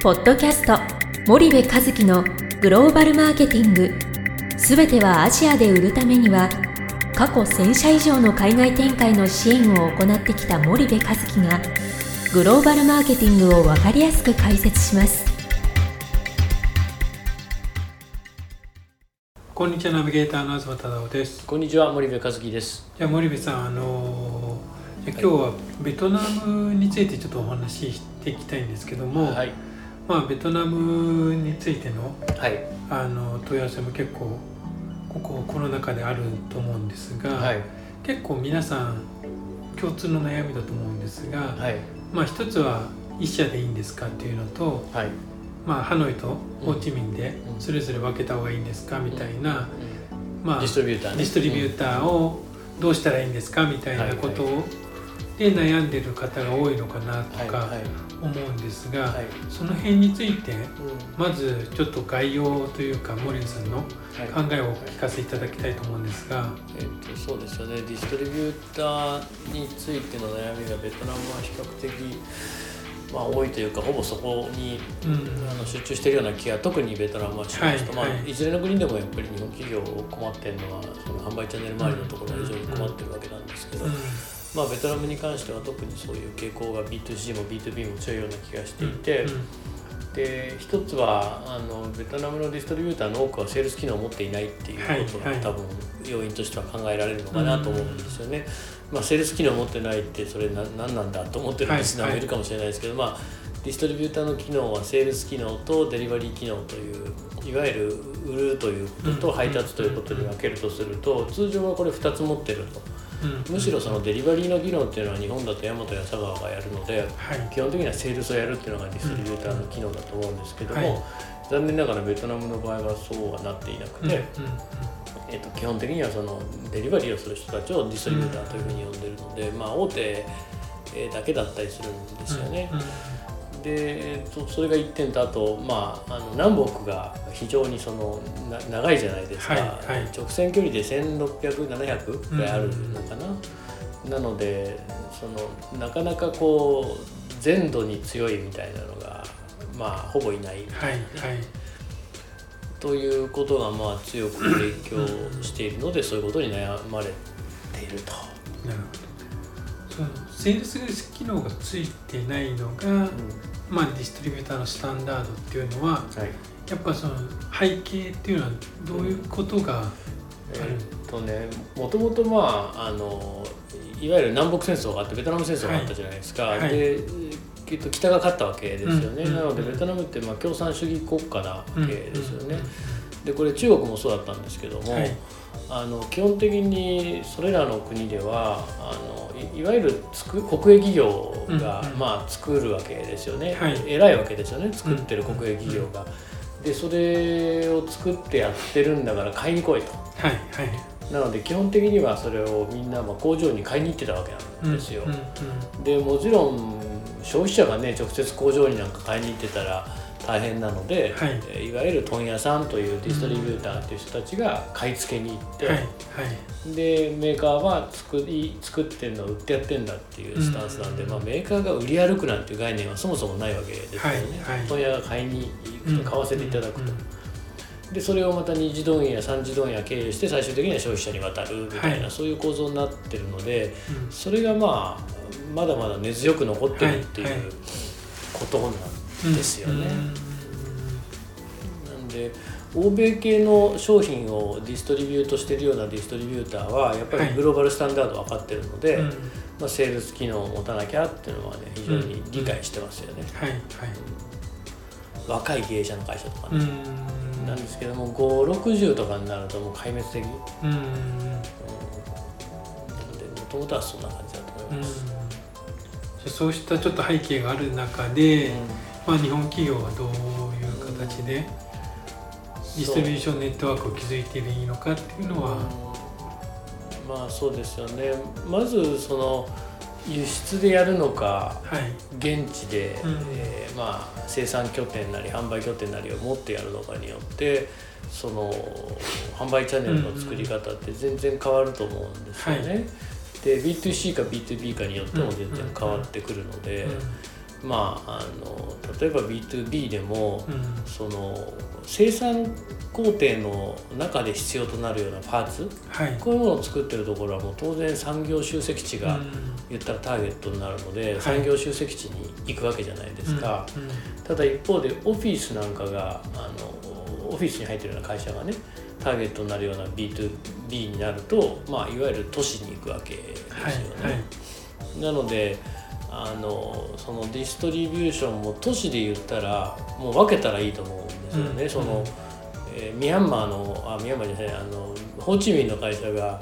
ポッドキャスト森部和樹のグローバルマーケティング。すべてはアジアで売るためには過去1000社以上の海外展開の支援を行ってきた森部和樹がグローバルマーケティングを分かりやすく解説します。こんにちはナビゲーターの東忠夫です。こんにちは森部和樹です。じゃあ森部さんあのー、今日はベトナムについてちょっとお話ししていきたいんですけども、はいまあベトナムについてのはい。あの問い合わせも結構ここコロナ禍であると思うんですが、はい。結構皆さん共通の悩みだと思うんですが、はい。まあ一つは一社でいいんですかっていうのと、はい。まあ、ハノイとホーチミンでうん。それぞれ分けた方がいいんですかみたいな、まあディストリビューターね。ディストリビューターをどうしたらいいんですかみたいなことをで悩んでる方が多いのかなとか思うんですが、はい。その辺についてうん。まずちょっと概要というか森野さんのはい。考えをお聞かせいただきたいと思うんですが、えっとそうですよね。ディストリビューターについての悩みがベトナムは比較的まあ多いというかほぼそこにうん。あの集中しているような気が特にベトナムはしますと、はいはい。まあ、いずれの国でもやっぱり日本企業困ってるのはその販売チャンネル周りのところが非常に困ってるわけなんですけど、うんまあ、ベトナムに関しては特にそういう傾向が B2C も B2B も強いような気がしていて、で一つはあのベトナムのディストリビューターの多くはセールス機能を持っていないっていうことが、はいはい多分要因としては考えられるのかなと思うんですよね。まあ、セールス機能を持ってないってそれな何なんだと思ってるリスナーもいるかもしれないですけど、まあ、ディストリビューターの機能はセールス機能とデリバリー機能といういわゆる売るということとうん配達ということに分けるとすると通常はこれ2つ持ってると。うん。むしろそのデリバリーの技能っていうのは日本だと大和や佐川がやるのではい。基本的にはセールスをやるっていうのがディストリビューターの機能だと思うんですけども、はい。残念ながらベトナムの場合はそうはなっていなくうんて、えっと基本的にはそのデリバリーをする人たちをディストリビューターというふうに呼んでるので、まあ、大手えーだけだったりするんですよね。うんでえっとそれが1点とあと、まあ、あの南北が非常にそのな長いじゃないですか、はいはい。直線距離で1600700ぐらいあるのかな、なのでそのなかなかこう全土に強いみたいなのがまあほぼいないはいはい。ということがまあ強く影響しているのでそういうことに悩まれていると。なるほどそのセールス機能がついてないのが、まあ、ディストリビューターのスタンダードっていうのははいやっぱその背景っていうのはどういうことが、えーっとね。もともとまああのいわゆる南北戦争があってベトナム戦争があったじゃないですか、はいはいで、えっと、北が勝ったわけですよね、うんなのでベトナムってまあ共産主義国家なわけですよね、うんでこれ中国もそうだったんですけども、はい。あの基本的にそれらの国ではあのいいわゆるつく国営企業が、うんうん。まあ、作るわけですよね、はい。偉いわけですよね。作ってる国営企業が。でそれを作ってやってるんだから買いに来いと。はいはい。なので基本的にはそれをみんなまあ工場に買いに行ってたわけなんですよ。でもちろん消費者がね直接工場になんか買いに行ってたら大変なので、はい。えーいわゆる問屋さんというディストリビューターという人たちが買い付けに行って、はい。はい。でメーカーは作り作ってんの売ってやってんだっていうスタンスなんで、うんまあ、メーカーが売り歩くなんていう概念はそもそもないわけですよね、はい。はい。問屋が買いに行くと買わせていただくと。うん。でそれをまた二次問屋三次問屋経由して最終的には消費者に渡るみたいな、はい。そういう構造になってるのでうん。それがまあまだまだ根強く残ってるっていうことなんですよね。うん。なんで欧米系の商品をディストリビュートしてるようなディストリビューターはやっぱりグローバルスタンダード分かってるので、うん。まあ、セールス機能を持たなきゃっていうのはね非常に理解してますよね、はいはい。若い経営者の会社とかね、うん。なんですけども560とかになるともう壊滅的、うん、ともとはそんな感じだと思います、じゃあそうしたちょっと背景がある中で、まあ、日本企業はどういう形でディストリビューションネットワークを築いていいのかっていうのは、まあそうですよね。まずその輸出でやるのかはい。現地で、うん。えーまあ、生産拠点なり販売拠点なりを持ってやるのかによってその販売チャンネルの作り方って全然変わると思うんですよね。はい。で B2C か B2B かによっても全然変わってくるので、まあ、あの例えば B2B でも、うん。その生産工程の中で必要となるようなパーツはい。こういうものを作ってるところはもう当然産業集積地がうん。言ったらターゲットになるので、い。産業集積地に行くわけじゃないですか、ただ一方でオフィスなんかがあのオフィスに入ってるような会社がねターゲットになるような B2B になると、まあ、いわゆる都市に行くわけですよね。はい。はい。なのであのそのディストリビューションも都市で言ったらもう分けたらいいと思うんですよね。うん。そのえーミャンマーのあミャンマーじゃないあのホーチミンの会社が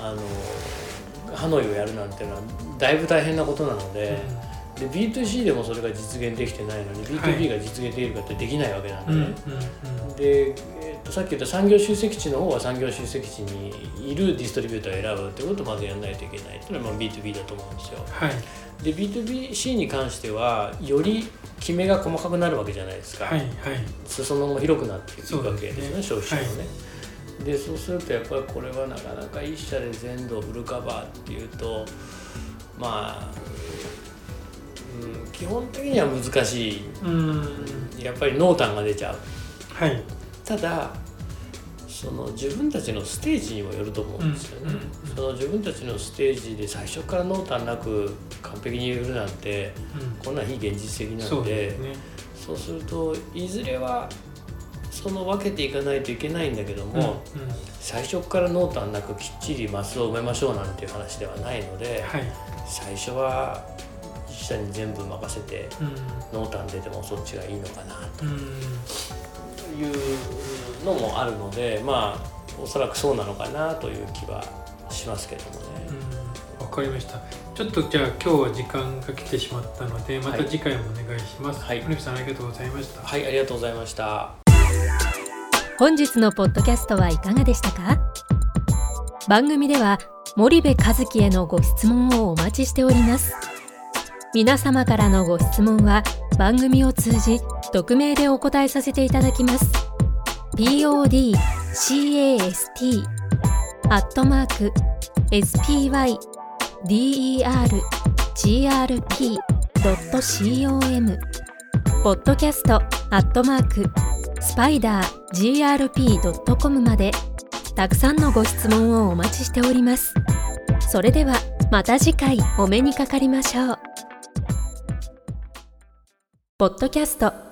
あのハノイをやるなんていうのはだいぶ大変なことなので。で B2C でもそれが実現できてないのにはい。B2B が実現できるかってできないわけなんでで、えーとさっき言った産業集積地の方は産業集積地にいるディストリビューターを選ぶってことをまずやらないといけないっていうのはまあ B2B だと思うんですよ。はいで B2BC に関してはより決めが細かくなるわけじゃないですか、はいはい。裾野も広くなっていくわけですねね。消費者のね、でそうするとやっぱりこれはなかなか一社で全土フルカバーっていうとまあ、うん、基本的には難しい。うん。やっぱり濃淡が出ちゃう。はい。ただその自分たちのステージにもよると思うんですよね、うんうんその自分たちのステージで最初から濃淡なく完璧に言えるなんてうん。こんなん非現実的なそうのでね。そうするといずれはその分けていかないといけないんだけども、うんうん。最初から濃淡なくきっちりマスを埋めましょうなんていう話ではないのではい。最初は一社に全部任せてうん。濃淡出てもそっちがいいのかなうん。というのもあるのでまあおそらくそうなのかなという気はしますけどもね。うんわかりました。ちょっとじゃあ今日は時間が来てしまったのでまた次回もお願いします。はい。森部さんありがとうございました。はい、ありがとうございました。本日のポッドキャストはいかがでしたか？番組では森部和樹へのご質問をお待ちしております。皆様からのご質問は番組を通じ匿名でお答えさせていただきます podcast アットマーク spydergrp.com ポッドキャストアットマークスパイダー grp.com までたくさんのご質問をお待ちしております。それではまた次回お目にかかりましょう。ポッドキャスト